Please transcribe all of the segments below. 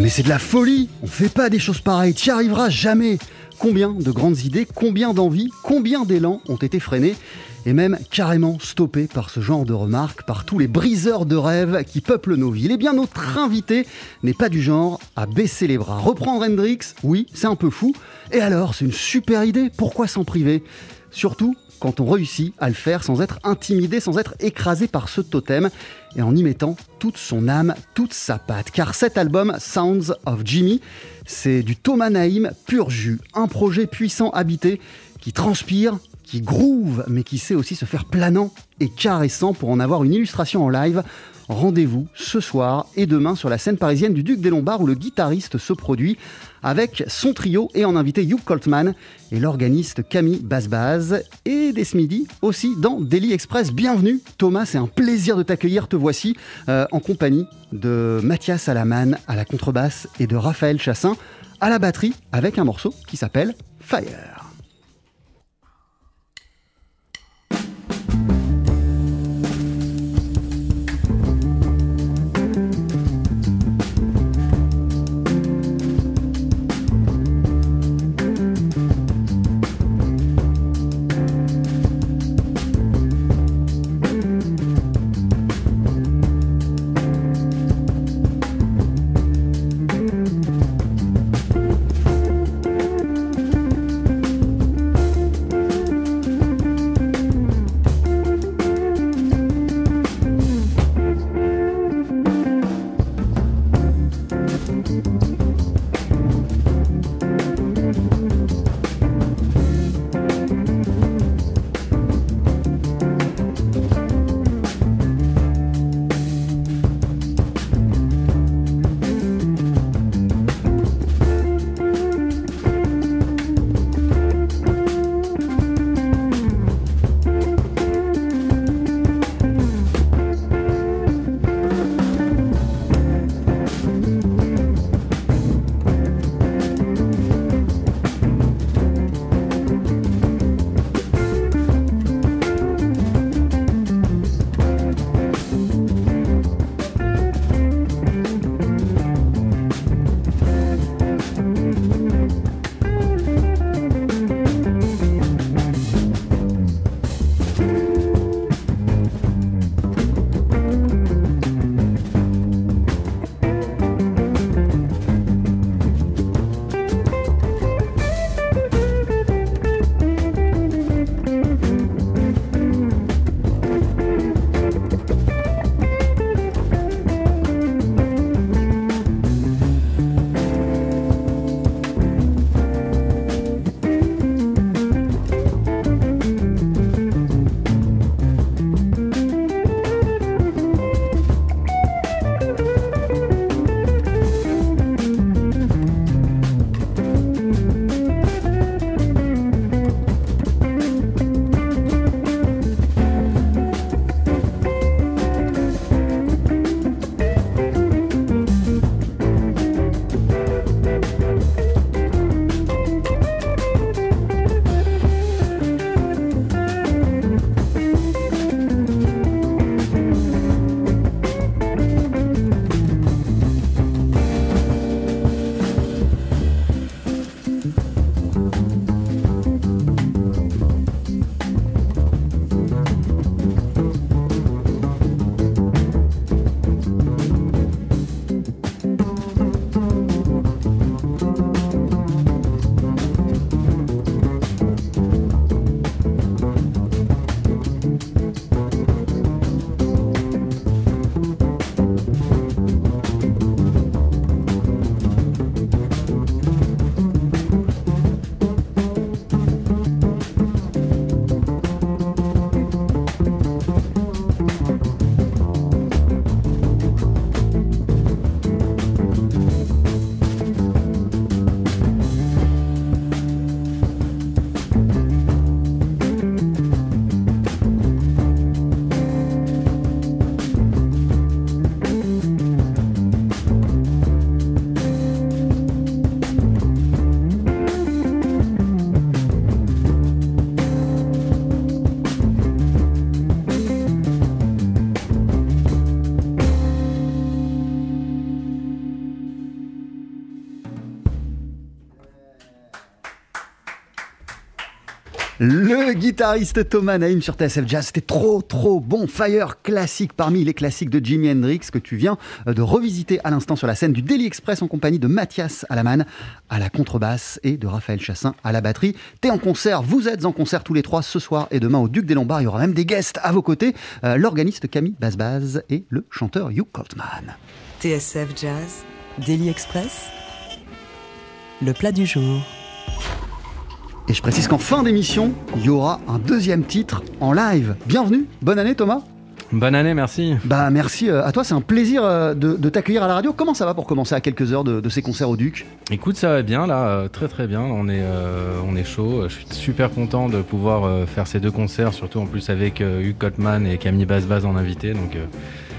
Mais c'est de la folie On fait pas des choses pareilles, t'y arriveras jamais Combien de grandes idées, combien d'envies, combien d'élan ont été freinés et même carrément stoppés par ce genre de remarques, par tous les briseurs de rêves qui peuplent nos villes. Eh bien, notre invité n'est pas du genre à baisser les bras. Reprendre Hendrix, oui, c'est un peu fou. Et alors, c'est une super idée, pourquoi s'en priver? Surtout quand on réussit à le faire sans être intimidé, sans être écrasé par ce totem, et en y mettant toute son âme, toute sa patte. Car cet album, Sounds of Jimmy, c'est du Thomas Naïm pur jus, un projet puissant habité qui transpire, qui groove, mais qui sait aussi se faire planant et caressant. Pour en avoir une illustration en live Rendez-vous ce soir et demain sur la scène parisienne du Duc des Lombards où le guitariste se produit avec son trio et en invité Hugh Coltman et l'organiste Camille Basbaz et des Midi aussi dans Daily Express. Bienvenue Thomas, c'est un plaisir de t'accueillir. Te voici euh, en compagnie de Mathias Alaman à la contrebasse et de Raphaël Chassin à la batterie avec un morceau qui s'appelle Fire. Guitariste Thomas Naïm sur TSF Jazz, c'était trop trop bon. Fire classique parmi les classiques de Jimi Hendrix que tu viens euh, de revisiter à l'instant sur la scène du Daily Express en compagnie de Mathias Alaman à la contrebasse et de Raphaël Chassin à la batterie. T'es en concert, vous êtes en concert tous les trois ce soir et demain au Duc des Lombards. Il y aura même des guests à vos côtés, euh, l'organiste Camille Basbaz et le chanteur Hugh Coltman. TSF Jazz, Daily Express, le plat du jour. Et je précise qu'en fin d'émission, il y aura un deuxième titre en live. Bienvenue, bonne année Thomas. Bonne année, merci. Bah merci euh, à toi, c'est un plaisir euh, de, de t'accueillir à la radio. Comment ça va pour commencer à quelques heures de, de ces concerts au Duc? Écoute, ça va bien là, euh, très très bien. On est, euh, on est chaud. Je suis super content de pouvoir faire ces deux concerts, surtout en plus avec euh, Hugh Cotman et Camille Basbaz en invité. Donc euh,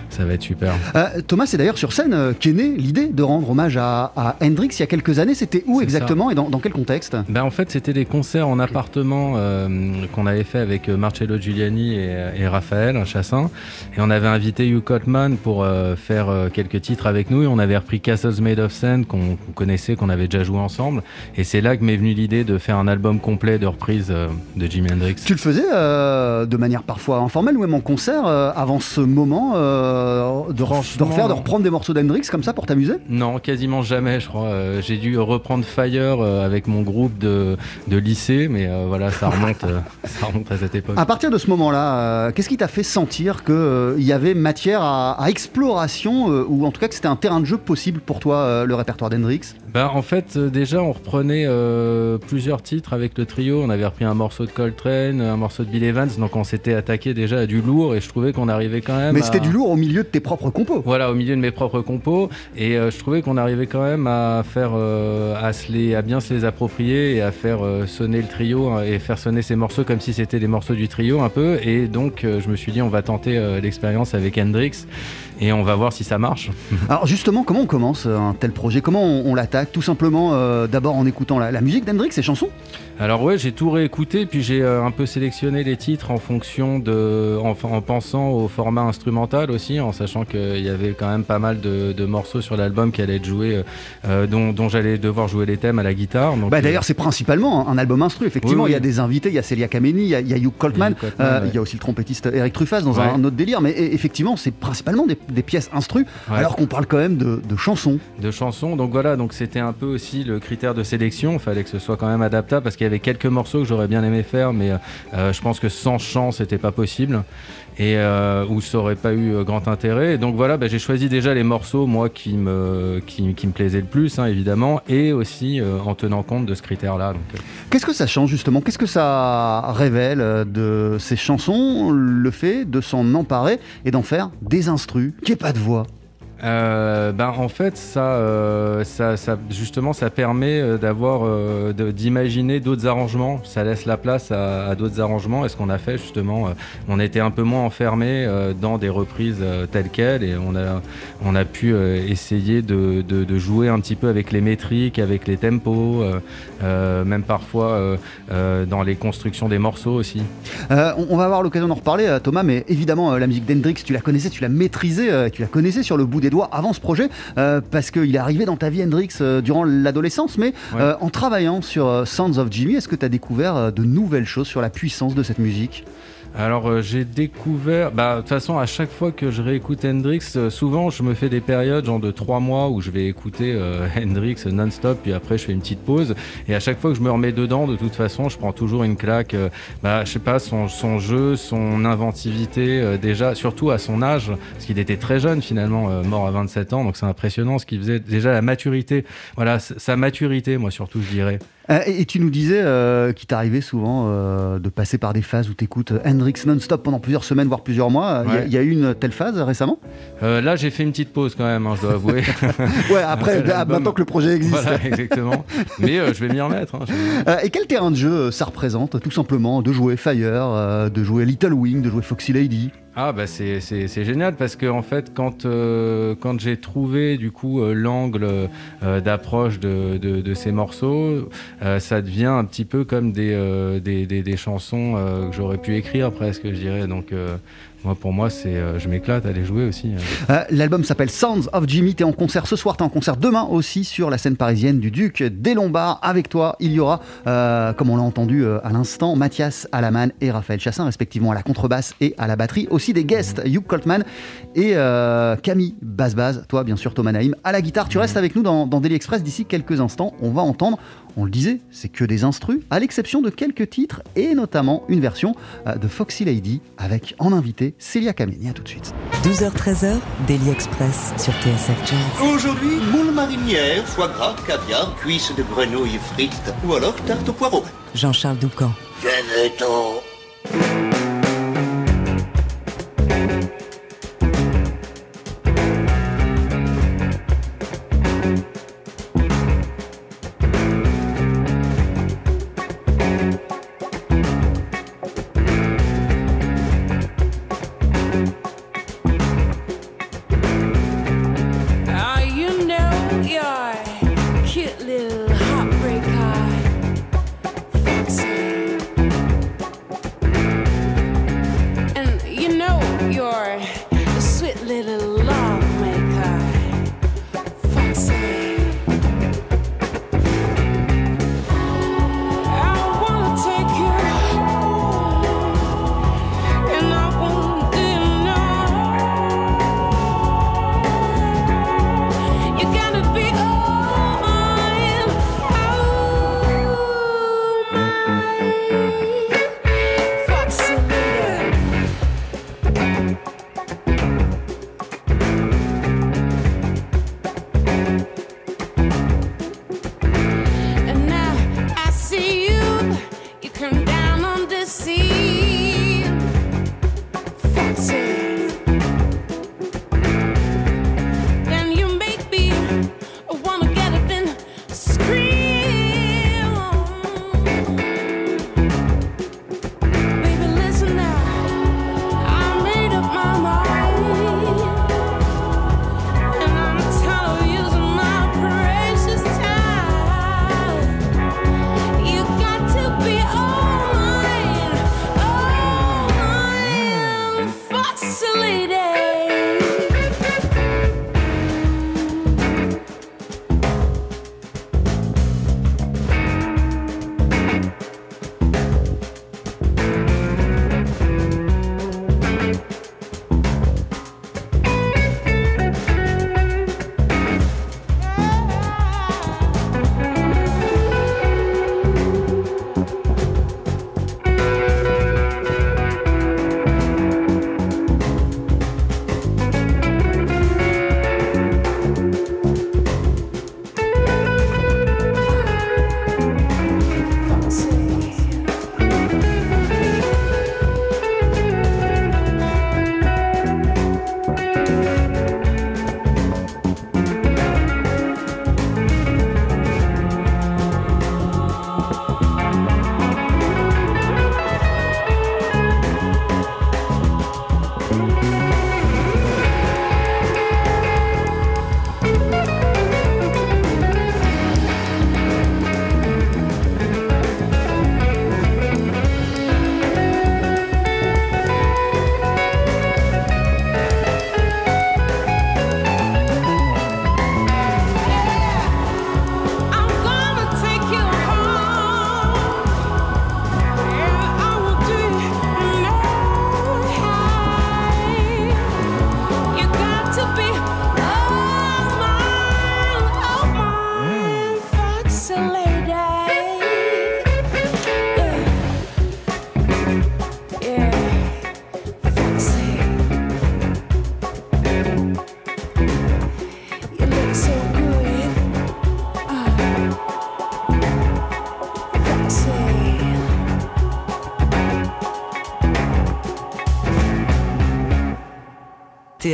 ça va être super. Euh, Thomas, c'est d'ailleurs sur scène euh, qu'est née l'idée de rendre hommage à, à Hendrix il y a quelques années. C'était où exactement et dans, dans quel contexte? Ben, en fait, c'était des concerts en appartement euh, qu'on avait fait avec Marcello Giuliani et, et Raphaël Chassin. Et on avait invité Hugh Cotman pour faire quelques titres avec nous. Et on avait repris Castles Made of Sand qu'on connaissait, qu'on avait déjà joué ensemble. Et c'est là que m'est venue l'idée de faire un album complet de reprises de Jimi Hendrix. Tu le faisais de manière parfois informelle ou même en concert avant ce moment euh, de, refaire, de reprendre des morceaux d'Hendrix comme ça pour t'amuser Non, quasiment jamais, je crois. Euh, J'ai dû reprendre Fire euh, avec mon groupe de, de lycée, mais euh, voilà, ça remonte, ça remonte à cette époque. À partir de ce moment-là, qu'est-ce qui t'a fait sentir qu'il y avait matière à, à exploration ou en tout cas que c'était un terrain de jeu possible pour toi, le répertoire d'Hendrix? Bah, en fait, déjà, on reprenait plusieurs titres avec le trio. On avait repris un morceau de Coltrane, un morceau de Bill Evans, donc on s'était attaqué déjà à du lourd et je trouvais qu'on arrivait quand même. Mais à- c'était du lourd au milieu de tes propres compos. Voilà, au milieu de mes propres compos, et euh, je trouvais qu'on arrivait quand même à faire, euh, à, se les, à bien se les approprier et à faire euh, sonner le trio hein, et faire sonner ces morceaux comme si c'était des morceaux du trio un peu. Et donc, je me suis dit, on va tenter l'expérience avec Hendrix et on va voir si ça marche. Alors justement, comment on commence un tel projet? Comment on, on l'attaque? Tout simplement d'abord en écoutant la, la musique d'Hendrix, ses chansons? Alors ouais, j'ai tout réécouté, puis j'ai euh, un peu sélectionné les titres en fonction de, en, en pensant au format instrumental aussi, en sachant qu'il y avait quand même pas mal de, de morceaux sur l'album qui allaient être joués, euh, euh, dont, dont j'allais devoir jouer les thèmes à la guitare. Donc, Bah, euh, D'ailleurs, c'est principalement un album instru. Effectivement, Oui, oui. il y a des invités, il y a Celia Kameni, il y a, il y a Hugh Coltman, Hugh Coltman, euh, ouais. il y a aussi le trompettiste Eric Truffaz dans un, Ouais. un autre délire. Mais e- effectivement, c'est principalement des, des pièces instru, Ouais. alors qu'on parle quand même de, de chansons. de chansons. Donc voilà, donc c'était un peu aussi le critère de sélection. Il fallait que ce soit quand même adaptable parce qu'il avait quelques morceaux que j'aurais bien aimé faire, mais euh, je pense que sans chant, c'était pas possible et euh, où ça aurait pas eu euh, grand intérêt. Donc voilà, bah, j'ai choisi déjà les morceaux moi qui me qui, plaisaient le plus, hein, évidemment, et aussi euh, en tenant compte de ce critère-là. Euh, Qu'est-ce que ça change justement? Qu'est-ce que ça révèle euh, de ces chansons? Le fait de s'en emparer et d'en faire des instrus, qui est pas de voix? Euh, ben en fait ça, euh, ça, ça justement ça permet euh, d'avoir d'imaginer d'autres arrangements. Ça laisse la place à, d'autres arrangements. Et ce qu'on a fait justement on était un peu moins enfermé dans des reprises telles quelles. Et on a on a pu essayer de, jouer un petit peu avec les métriques avec les tempos même parfois dans les constructions des morceaux aussi. On, on va avoir l'occasion d'en reparler, Thomas, mais évidemment, la musique d'Hendrix, tu la connaissais, tu la maîtrisais, tu la connaissais sur le bout des doigts avant ce projet, euh, parce qu'il est arrivé dans ta vie, Hendrix, euh, durant l'adolescence, mais Ouais. euh, en travaillant sur Sounds of Jimmy, est-ce que tu as découvert de nouvelles choses sur la puissance de cette musique? Alors euh, j'ai découvert, bah de toute façon à chaque fois que je réécoute Hendrix, euh, souvent je me fais des périodes genre de trois mois où je vais écouter euh, Hendrix non-stop puis après je fais une petite pause et à chaque fois que je me remets dedans de toute façon je prends toujours une claque, euh, bah je sais pas son, son jeu, son inventivité euh, déjà surtout à son âge parce qu'il était très jeune finalement euh, mort à 27 ans donc c'est impressionnant ce qu'il faisait déjà la maturité, voilà sa maturité moi surtout je dirais. Euh, et, et tu nous disais euh, qu'il t'arrivait souvent euh, de passer par des phases où tu écoutes Hendrix non-stop pendant plusieurs semaines, voire plusieurs mois. Il y a- Ouais. il y, a eu une telle phase récemment? Euh, là j'ai fait une petite pause quand même hein, je dois avouer. Ouais, après, bah, maintenant que le projet existe. Voilà, exactement. Mais je vais m'y remettre. hein, et quel terrain de jeu ça représente, tout simplement, de jouer Fire, de jouer Little Wing, de jouer Foxy Lady Ah bah c'est génial parce que en fait quand euh, j'ai trouvé du coup euh, l'angle euh, d'approche de, ces morceaux, ça devient un petit peu comme des chansons que j'aurais pu écrire presque je dirais Moi, pour moi, c'est, euh, je m'éclate à les jouer aussi. Euh, L'album s'appelle Sounds of Jimmy. T'es en concert ce soir, t'es en concert demain aussi sur la scène parisienne du Duc des Lombards. Avec toi, il y aura, euh, comme on l'a entendu à l'instant, Mathias Alaman et Raphaël Chassin, respectivement à la contrebasse et à la batterie. Aussi des guests, Hugh Coltman et Camille Bazbaz. Toi, bien sûr, Thomas Naïm à la guitare. Tu restes avec nous dans, dans Daily Express d'ici quelques instants. On va entendre on le disait, c'est que des instrus, à l'exception de quelques titres et notamment une version euh, de Foxy Lady avec en invité Célia Kameni. À tout de suite. 12h-13h, Daily Express sur TSF Jazz. Aujourd'hui, moule marinière, foie gras, caviar, cuisses de grenouille frites ou alors tarte au poireau. Jean-Charles Doucan. Venez-t'en.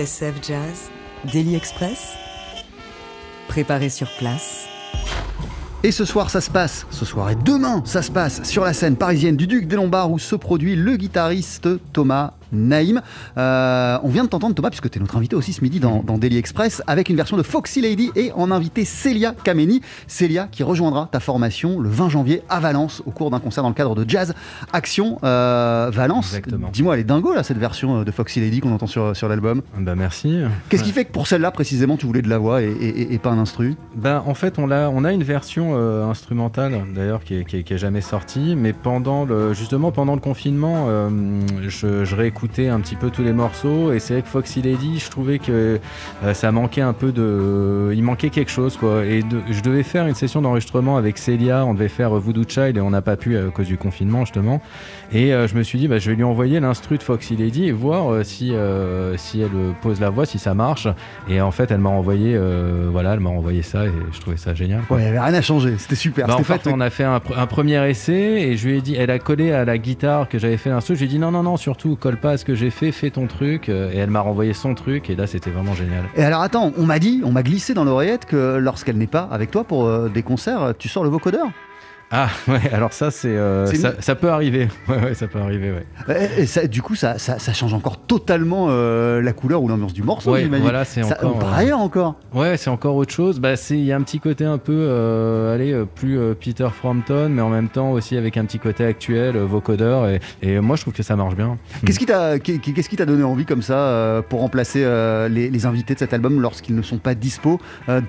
TSF Jazz, Daily Express. Préparé sur place. Et ce soir, ça se passe, ce soir et demain, ça se passe sur la scène parisienne du Duc des Lombards où se produit le guitariste Thomas Naïm. Euh, on vient de t'entendre Thomas, puisque tu es notre invité aussi ce midi dans, dans Daily Express, avec une version de Foxy Lady et en invité Célia Kameni. Célia qui rejoindra ta formation le 20 janvier à Valence au cours d'un concert dans le cadre de Jazz Action euh, Valence. Dis-moi, elle est dingo là cette version euh, de Foxy Lady qu'on entend sur, sur l'album. Bah merci. Qu'est-ce qui fait que pour celle-là précisément tu voulais de la voix et, et- et pas un instru? Ben, en fait, on a, on a une version euh, instrumentale d'ailleurs qui, est- qui, est- qui est jamais sortie, mais pendant le, justement pendant le confinement, je, je réécoutais un petit peu tous les morceaux et c'est vrai que Foxy Lady, je trouvais que euh, ça manquait un peu de, il manquait quelque chose quoi. Et de- je devais faire une session d'enregistrement avec Célia, on devait faire euh, Voodoo Child et on n'a pas pu à cause du confinement justement. Et euh, je me suis dit, bah, je vais lui envoyer l'instru de Foxy Lady et voir euh, si, euh, si elle euh, pose la voix, si ça marche. Et en fait, elle m'a envoyé, euh, voilà, elle m'a envoyé ça et je trouvais ça génial. quoi. Ouais, il n'y avait rien à changer, c'était super. Bah, en fait, on a fait un, pr- un premier essai et je lui ai dit, elle a collé à la guitare que j'avais fait l'instru. Je lui ai dit, non, non, non, surtout, colle pas à ce que j'ai fait, fais ton truc. Euh, Et elle m'a renvoyé son truc et là, c'était vraiment génial. Et alors attends, on m'a dit, on m'a glissé dans l'oreillette que lorsqu'elle n'est pas avec toi pour euh, des concerts, tu sors le vocodeur? Ah, ouais, alors ça, c'est, euh, ça, une- ça peut arriver. Ouais, ouais, ça peut arriver, ouais. Et, et ça, du coup, ça, ça, ça change encore totalement euh, la couleur ou l'ambiance du morceau, Ouais, voilà, c'est encore, Par euh, ailleurs encore. Ouais, c'est encore autre chose. Bah, c'est il y a un petit côté un peu, euh, allez, plus Peter Frampton, mais en même temps aussi avec un petit côté actuel, vocodeur. Et, et moi, je trouve que ça marche bien. Qu'est-ce qui t'a qu'est- qu'est-ce qui t'a donné envie comme ça pour remplacer les, les invités de cet album lorsqu'ils ne sont pas dispo,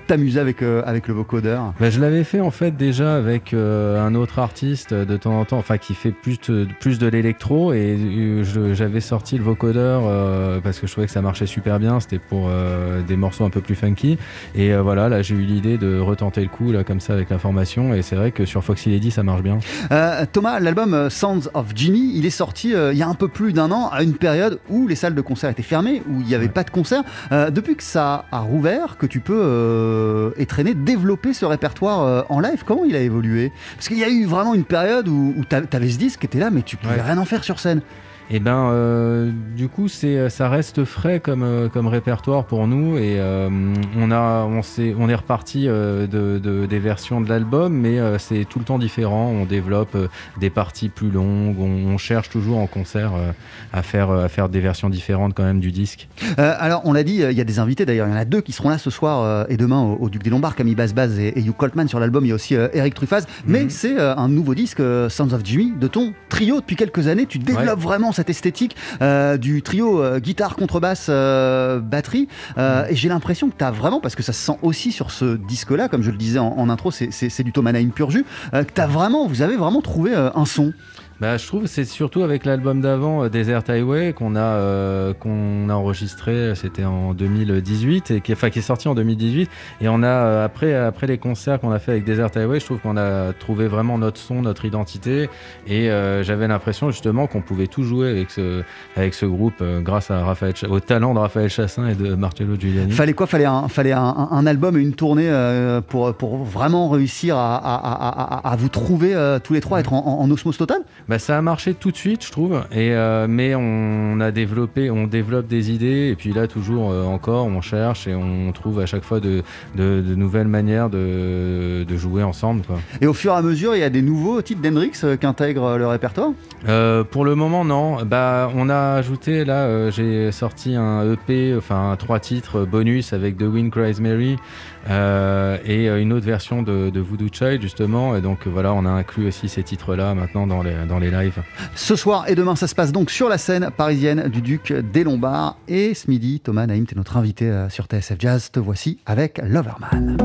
t'amuser avec, avec le vocodeur? Bah, je l'avais fait en fait déjà avec un autre artiste euh, de temps en temps, enfin qui fait plus de, plus de l'électro et euh, j'avais sorti le vocodeur euh, parce que je trouvais que ça marchait super bien. C'était pour euh, des morceaux un peu plus funky et euh, voilà là j'ai eu l'idée de retenter le coup là comme ça avec la formation et c'est vrai que sur Foxy Lady ça marche bien. Euh, Thomas, l'album euh, Sounds of Jimmy, il est sorti euh, il y a un peu plus d'un an, à une période où les salles de concert étaient fermées, où il n'y avait pas de concert. Euh, depuis que ça a rouvert, que tu peux euh, étraîner, développer ce répertoire euh, en live, comment il a évolué? Parce qu'il y a eu vraiment une période où, où tu avais ce disque qui était là, mais tu pouvais Ouais. rien en faire sur scène. Et ben, euh, du coup, c'est, ça reste frais comme, euh, comme répertoire pour nous et euh, on a, on s'est, on est reparti euh, de, de- des versions de l'album, mais euh, c'est tout le temps différent. On développe euh, des parties plus longues, on, on cherche toujours en concert euh, à faire, euh, à faire des versions différentes quand même du disque. Euh, alors, on l'a dit, euh, il y a des invités d'ailleurs, il y en a deux qui seront là ce soir euh, et demain au, au Duc des Lombards, Camille Basbaz et, et Hugh Coltman sur l'album. Il y a aussi euh, Eric Truffaz, mais c'est euh, un nouveau disque, euh, Sounds of Jimmy, de ton trio depuis quelques années. Tu développes Ouais. vraiment cette esthétique euh, du trio euh, guitare, contrebasse, euh, batterie. Euh, Et j'ai l'impression que tu as vraiment, parce que ça se sent aussi sur ce disque-là, comme je le disais en, en intro, c'est- du Thomas Naïm pur jus, que t'as vraiment, vous avez vraiment trouvé un son. Bah, je trouve que c'est surtout avec l'album d'avant, euh, Desert Highway, qu'on a, euh, qu'on a enregistré, c'était en 2018, et qui, enfin, qui est sorti en 2018. Et on a, euh, après, après les concerts qu'on a fait avec Desert Highway, je trouve qu'on a trouvé vraiment notre son, notre identité. Et euh, j'avais l'impression justement qu'on pouvait tout jouer avec ce, avec ce groupe euh, grâce à Raphaël, Cha- au talent de Raphaël Chassin et de Marcello Giuliani. Fallait quoi? Fallait un, fallait un, album et une tournée pour, pour vraiment réussir à, à- à- à- à vous trouver tous les trois, être en, en- en osmose totale? Bah, ça a marché tout de suite, je trouve. Et euh, mais on a développé, on développe des idées. Et puis là, toujours euh, encore, on cherche et on trouve à chaque fois de, de- de nouvelles manières de, de jouer ensemble. Quoi. Et au fur et à mesure, il y a des nouveaux titres d'Hendrix euh, qui intègrent euh, le répertoire? Pour le moment, non. Bah, on a ajouté là, j'ai sorti un EP, enfin trois titres bonus avec The Wind Cries Mary euh, et euh, une autre version de, Voodoo Child justement. Et donc voilà, on a inclus aussi ces titres-là maintenant dans les dans les lives. Ce soir et demain, ça se passe donc sur la scène parisienne du Duc des Lombards. Et ce midi, Thomas Naïm, tu notre invité euh, sur TSF Jazz. Te voici avec Loverman.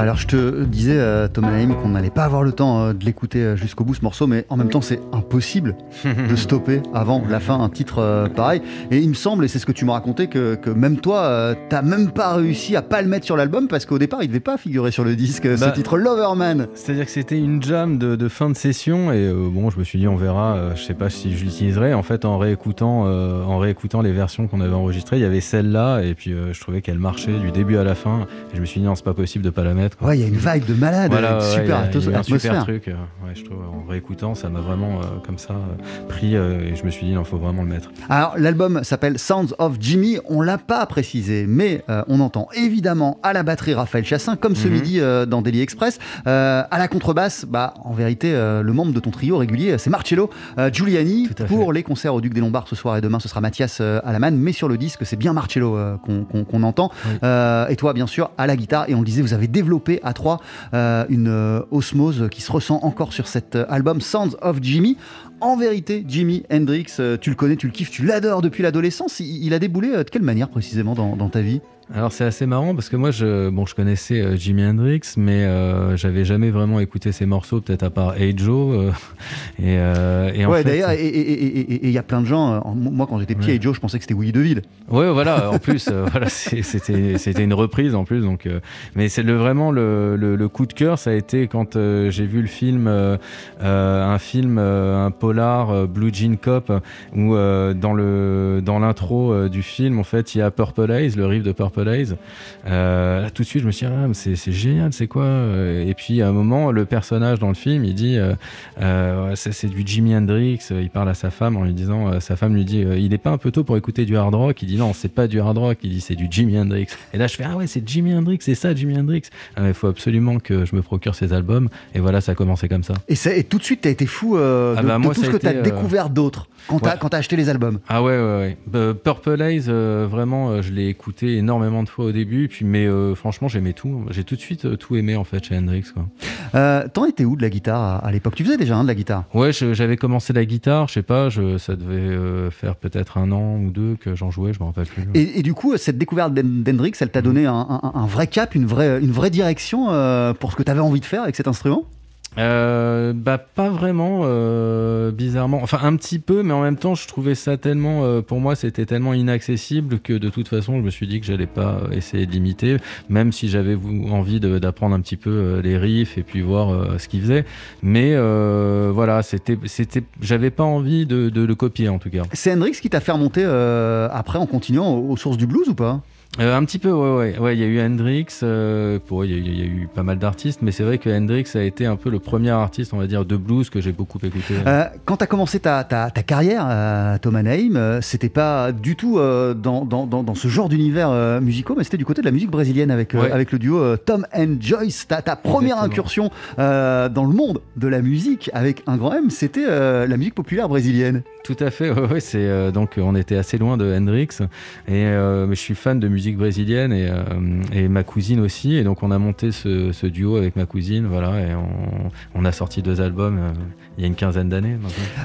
Alors je te disais, euh, Thomas Naïm, qu'on n'allait pas avoir le temps euh, de l'écouter euh, jusqu'au bout ce morceau, mais en même temps c'est impossible de stopper avant la fin un titre euh, pareil. Et il me semble, et c'est ce que tu m'as raconté, que, que même toi, t'as même pas réussi à pas le mettre sur l'album parce qu'au départ il devait pas figurer sur le disque, Bah, ce titre Loverman. C'est-à-dire que c'était une jam de, de fin de session et bon, je me suis dit on verra. je sais pas si je l'utiliserai. En fait, en réécoutant, en réécoutant les versions qu'on avait enregistrées, il y avait celle-là et puis je trouvais qu'elle marchait du début à la fin. Et je me suis dit non, c'est pas possible de pas la mettre. Quoi. Ouais, il y a une vibe de malade, Voilà, ouais, super il y a- atos- il y a eu un atmosphère. super truc. euh, ouais, je trouve en réécoutant, ça m'a vraiment euh, comme ça euh, pris et je me suis dit non, faut vraiment le mettre. Alors, l'album s'appelle Sounds of Jimmy. On l'a pas précisé, mais on entend évidemment à la batterie Raphaël Chassin, comme ce Mhm. midi dans Daily Express. À la contrebasse, bah, en vérité, le membre de ton trio régulier, c'est Marcello Giuliani. Pour les concerts au Duc des Lombards ce soir et demain, ce sera Mathias manne. Mais sur le disque, c'est bien Marcello qu'on entend. Oui. Et toi, bien sûr, à la guitare. Et on le disait, vous avez développé à trois euh, une euh, osmose qui se ressent encore sur cet euh, album Sounds of Jimmy. En vérité, Jimi Hendrix, tu le connais, tu le kiffes, tu l'adores depuis l'adolescence. Il, a déboulé de quelle manière précisément dans ta vie? Alors c'est assez marrant parce que moi je bon je connaissais euh, Jimi Hendrix mais euh, j'avais jamais vraiment écouté ses morceaux peut-être à part Hey Joe euh, et, et en Ouais, d'ailleurs, et il y a plein de gens. euh, moi, quand j'étais petit, Ouais. et Joe, je pensais que c'était Willy DeVille. Ouais, voilà. En plus, euh, voilà, c'était c'était une reprise en plus, donc. mais c'est le vraiment le, le, le coup de cœur, ça a été quand j'ai vu le film, un film, un polar Blue Jean Cop, où dans le dans l'intro du film, en fait, il y a Purple Haze, le riff de Purple Haze. Euh, là, tout de suite, je me suis dit, ah, c'est génial, c'est quoi euh, Et puis à un moment, le personnage dans le film, il dit, euh, c'est du Jimi Hendrix. Il parle à sa femme en lui disant, sa femme lui dit, il est pas un peu tôt pour écouter du hard rock. Il dit non, c'est pas du hard rock. Il dit c'est du Jimi Hendrix. Et là, je fais ah ouais, c'est Jimi Hendrix, c'est ça Jimi Hendrix. Ah, Il faut absolument que je me procure ces albums. Et voilà, ça a commencé comme ça. Et, tout de suite, t'as été fou Ah de, bah, de moi, tout ce que t'as découvert d'autre quand t'as ouais. quand t'as acheté les albums. Ah ouais, ouais, ouais. Euh, Purple Haze, vraiment, je l'ai écouté énormément de fois au début. Puis, mais euh, franchement, j'aimais tout. J'ai tout de suite euh, tout aimé en fait chez Hendrix. Quoi. Euh, T'en étais où de la guitare à, à l'époque? Tu faisais déjà hein, de la guitare? Ouais, j'avais commencé la guitare. Je sais pas, je, ça devait euh, faire peut-être un an ou deux que j'en jouais. Je me rappelle plus. Et, et du coup, cette découverte d'Hen- d'Hendrix, elle t'a donné un, un- un vrai cap, une vraie, une vraie direction pour ce que t'avais envie de faire avec cet instrument? Euh, bah pas vraiment, euh, bizarrement. Enfin un petit peu, mais en même temps je trouvais ça tellement, euh, pour moi c'était tellement inaccessible que de toute façon je me suis dit que j'allais pas essayer de l'imiter, même si j'avais envie d'apprendre un petit peu les riffs et puis voir ce qu'il faisait. Mais voilà, c'était, c'était, j'avais pas envie de, de le copier en tout cas. C'est Hendrix qui t'a fait remonter après en continuant aux sources du blues ou pas? Euh, un petit peu, ouais, ouais. Ouais, il y a eu Hendrix, euh, pour- il y, a- il y a eu pas mal d'artistes, mais c'est vrai que Hendrix a été un peu le premier artiste, on va dire, de blues que j'ai beaucoup écouté. Euh, quand tu as commencé ta, ta- ta carrière, Thomas euh, c'était pas du tout dans, dans- dans- ce genre d'univers musicaux, mais c'était du côté de la musique brésilienne avec, Ouais. avec le duo Tom and Joyce. Ta, ta première Exactement. incursion dans le monde de la musique avec un grand M, c'était la musique populaire brésilienne. Tout à fait, ouais, ouais, c'est euh, donc on était assez loin de Hendrix. Et euh, je suis fan de musique brésilienne et, euh, et ma cousine aussi. Et donc on a monté ce, ce duo avec ma cousine voilà et on, on a sorti deux albums il y a une quinzaine d'années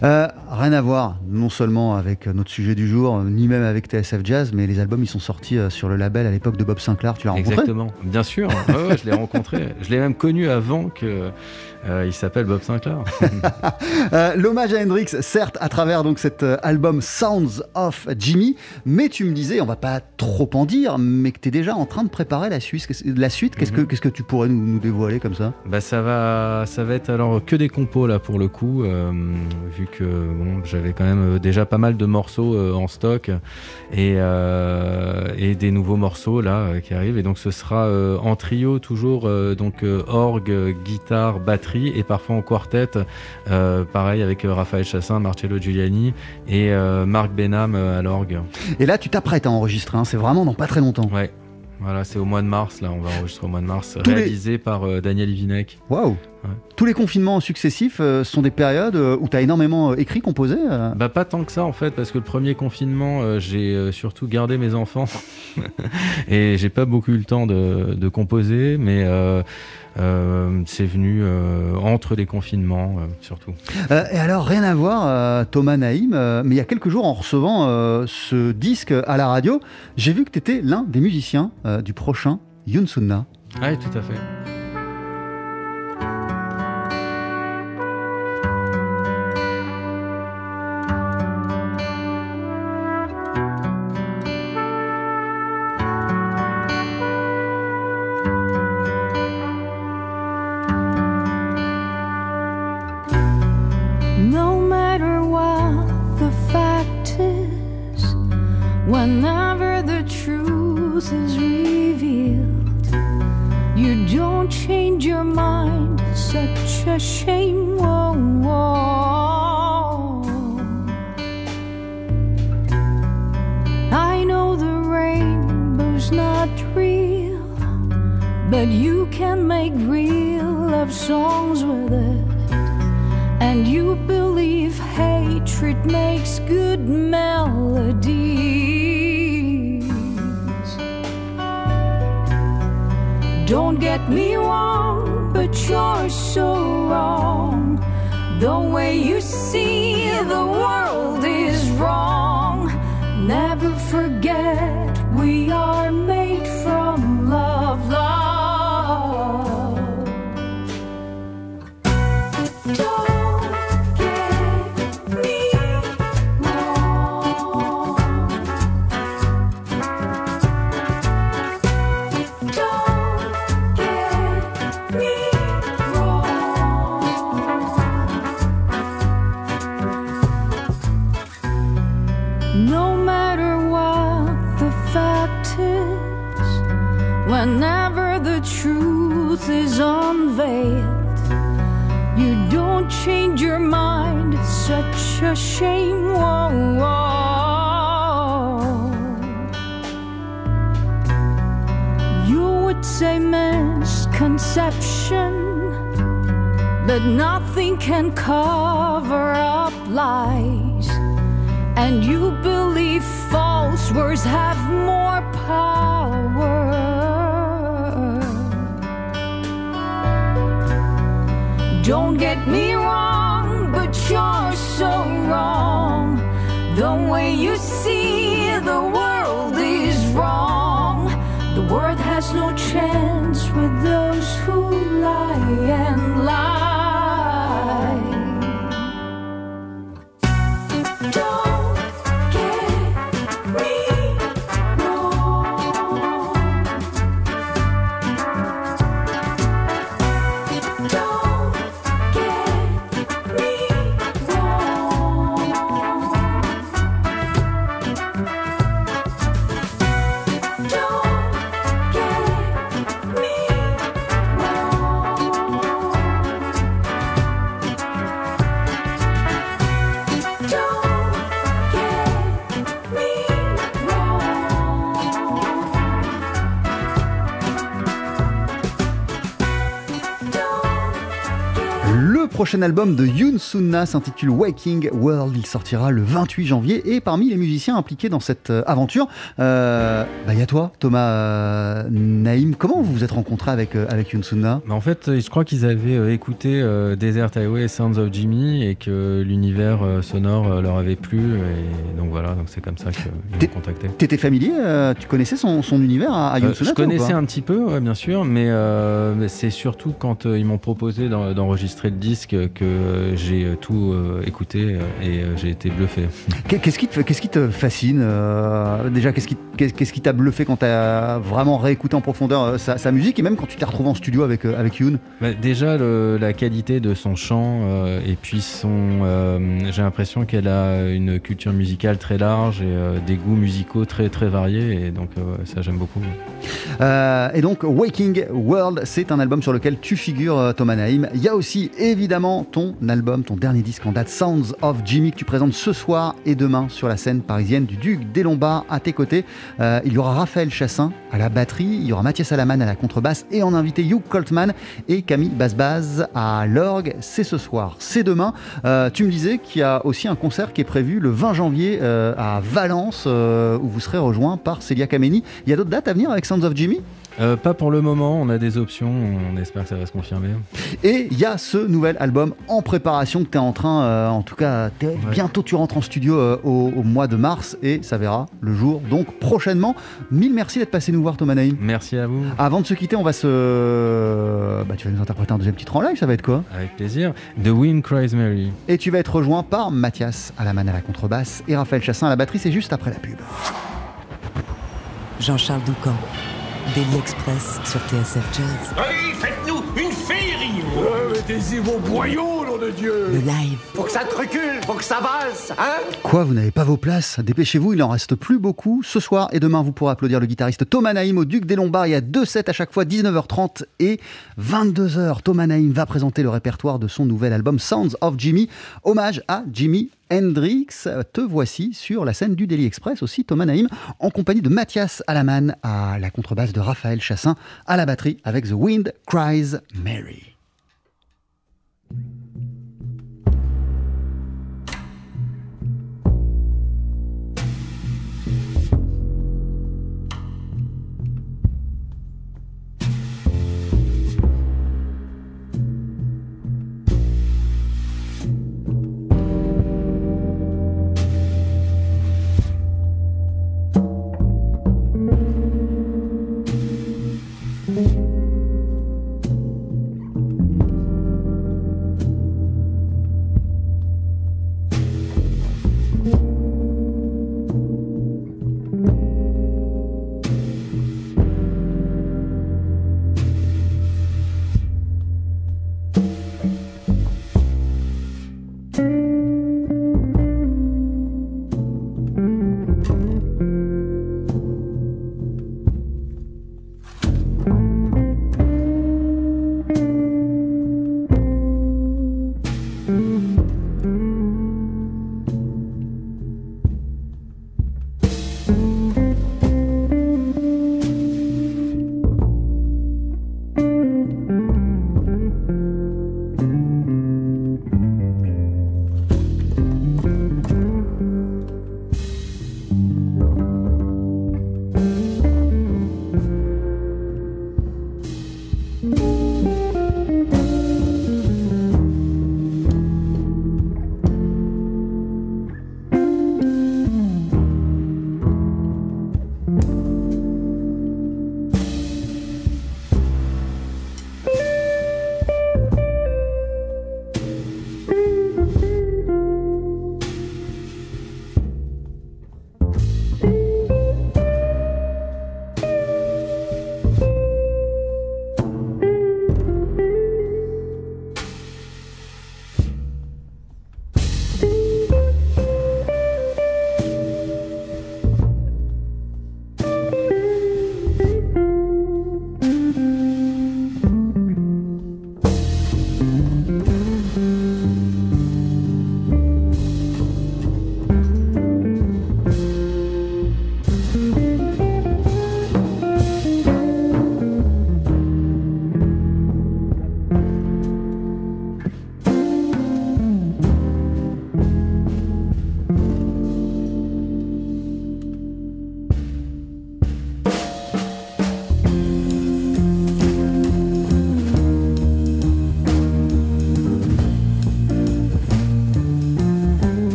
rien à voir, non seulement avec notre sujet du jour, ni même avec TSF Jazz, mais les albums ils sont sortis sur le label à l'époque de Bob Sinclair. Tu l'as rencontré? Exactement, bien sûr, ouais, je l'ai rencontré, je l'ai même connu avant que euh, il s'appelle Bob Sinclair. Euh, L'hommage à Hendrix, certes, à travers donc cet euh, album Sounds of Jimmy, mais tu me disais, on va pas trop en dire, mais que tu es déjà en train de préparer la suite. Qu'est-ce- La suite, qu'est-ce que Mhm. qu'est-ce que tu pourrais nous, nous dévoiler comme ça? Bah ça va, ça va être alors que des compos là pour le coup, euh, vu que bon, j'avais quand même déjà pas mal de morceaux en stock et, et des nouveaux morceaux là qui arrivent et donc ce sera en trio toujours donc orgue, guitare, batterie et parfois en quartet, euh, pareil avec euh, Raphaël Chassin, Marcello Giuliani et euh, Marc Benham à l'orgue. Et là, tu t'apprêtes à enregistrer, hein, c'est vraiment dans pas très longtemps. Ouais. Voilà, c'est au mois de mars, là, on va enregistrer au mois de mars, Tous les- réalisé par euh, Daniel Ivinek. Waouh Tous les confinements successifs euh, sont des périodes où tu as énormément écrit, composé euh. Bah pas tant que ça en fait parce que le premier confinement j'ai surtout gardé mes enfants et j'ai pas beaucoup eu le temps de, de composer mais c'est venu euh, entre les confinements euh, surtout. Euh, et alors, rien à voir, euh, Thomas Naïm, euh, mais il y a quelques jours, en recevant euh, ce disque à la radio, j'ai vu que tu étais l'un des musiciens euh, du prochain Yunsunna. Oui tout à fait. Such a can cover up lies. And you believe false words have more power. Don't get me wrong, but you're so wrong. The way you see Don't prochain album de Yoon Sunna s'intitule Waking World. Il sortira le 28 janvier. Et parmi les musiciens impliqués dans cette euh, aventure, euh, bah, il y a toi, Thomas euh, Naïm. Comment vous vous êtes rencontré avec, euh, avec Yoon Sunna? Mais en fait, je crois qu'ils avaient écouté Desert Highway et Sounds of Jimmy et que l'univers sonore leur avait plu. Et donc voilà, donc c'est comme ça qu'ils m'ont contacté. T'étais familier Tu connaissais son, son univers à, Yoon Sunna je connaissais un petit peu, ouais, bien sûr, mais, euh, mais c'est surtout quand ils m'ont proposé d'en- d'enregistrer le disque que j'ai euh, tout euh, écouté euh, et j'ai été bluffé. Qu'est- Qu'est-ce qui te, qu'est-ce qui te fascine Déjà, qu'est-ce qui, qu'est-ce qu'est-ce qui t'a bluffé quand t'as vraiment réécouté en profondeur sa, sa musique et même quand tu t'es retrouvé en studio avec, avec Yoon Bah, déjà, le- la qualité de son chant euh, et puis son. euh, j'ai l'impression qu'elle a une culture musicale très large et euh, des goûts musicaux très très variés et donc ça j'aime beaucoup. Et donc, Waking World, c'est un album sur lequel tu figures, Thomas Naïm. Il y a aussi évidemment ton album, ton dernier disque en date, Sounds of Jimmy, que tu présentes ce soir et demain sur la scène parisienne du Duc des Lombards. À tes côtés, Euh, il y aura Raphaël Chassin à la batterie, il y aura Mathias Alaman à la contrebasse et en invité Hugh Coltman et Camille Basbaz à l'orgue. C'est ce soir, c'est demain. Euh, tu me disais qu'il y a aussi un concert qui est prévu le 20 janvier euh, à Valence, où vous serez rejoint par Célia Kameni. Il y a d'autres dates à venir avec Sounds of Jimmy? Euh, pas pour le moment, on a des options, on espère que ça va se confirmer. Et il y a ce nouvel album en préparation que tu es en train, euh, en tout cas, bientôt tu rentres en studio euh, au, au mois de mars et ça verra le jour donc prochainement. Mille merci d'être passé nous voir Thomas Naïm. Merci à vous. Avant de se quitter, on va se... Bah, tu vas nous interpréter un deuxième titre en live, ça va être quoi? Avec plaisir. The Wind Cries Mary. Et tu vas être rejoint par Mathias à la manne à la contrebasse et Raphaël Chassin à la batterie, c'est juste après la pub. Jean-Charles Doucan, Daily Express sur TSF Jazz. Mettez-y vos boyaux, là de Dieu Le live. Faut que ça te recule, faut que ça vase, hein Quoi, vous n'avez pas vos places Dépêchez-vous, il en reste plus beaucoup. Ce soir et demain, vous pourrez applaudir le guitariste Thomas Naïm au Duc des Lombards. Il y a deux sets à chaque fois, 19h30 et 22h. Thomas Naïm va présenter le répertoire de son nouvel album Sounds of Jimmy, hommage à Jimi Hendrix. Te voici sur la scène du Daily Express aussi, Thomas Naïm, en compagnie de Mathias Alaman à la contrebasse de Raphaël Chassin à la batterie avec The Wind Cries Mary.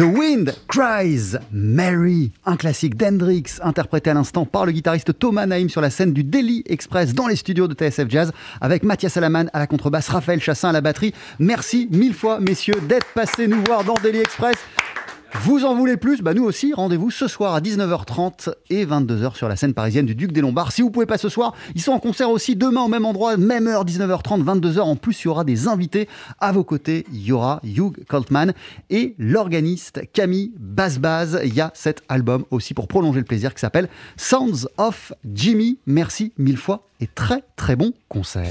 The Wind Cries Mary, un classique d'Hendrix, interprété à l'instant par le guitariste Thomas Naïm sur la scène du Daily Express dans les studios de TSF Jazz, avec Mathias Alaman à la contrebasse, Raphaël Chassin à la batterie. Merci mille fois, messieurs, d'être passés nous voir dans Daily Express. Vous en voulez plus? Bah nous aussi, rendez-vous ce soir à 19h30 et 22h sur la scène parisienne du Duc des Lombards. Si vous pouvez pas ce soir, ils sont en concert aussi demain au même endroit, même heure, 19h30, 22h. En plus, il y aura des invités à vos côtés. Il y aura Hugh Coltman et l'organiste Camille Basbaz. Il y a cet album aussi pour prolonger le plaisir qui s'appelle Sounds of Jimmy. Merci mille fois et très très bon concert.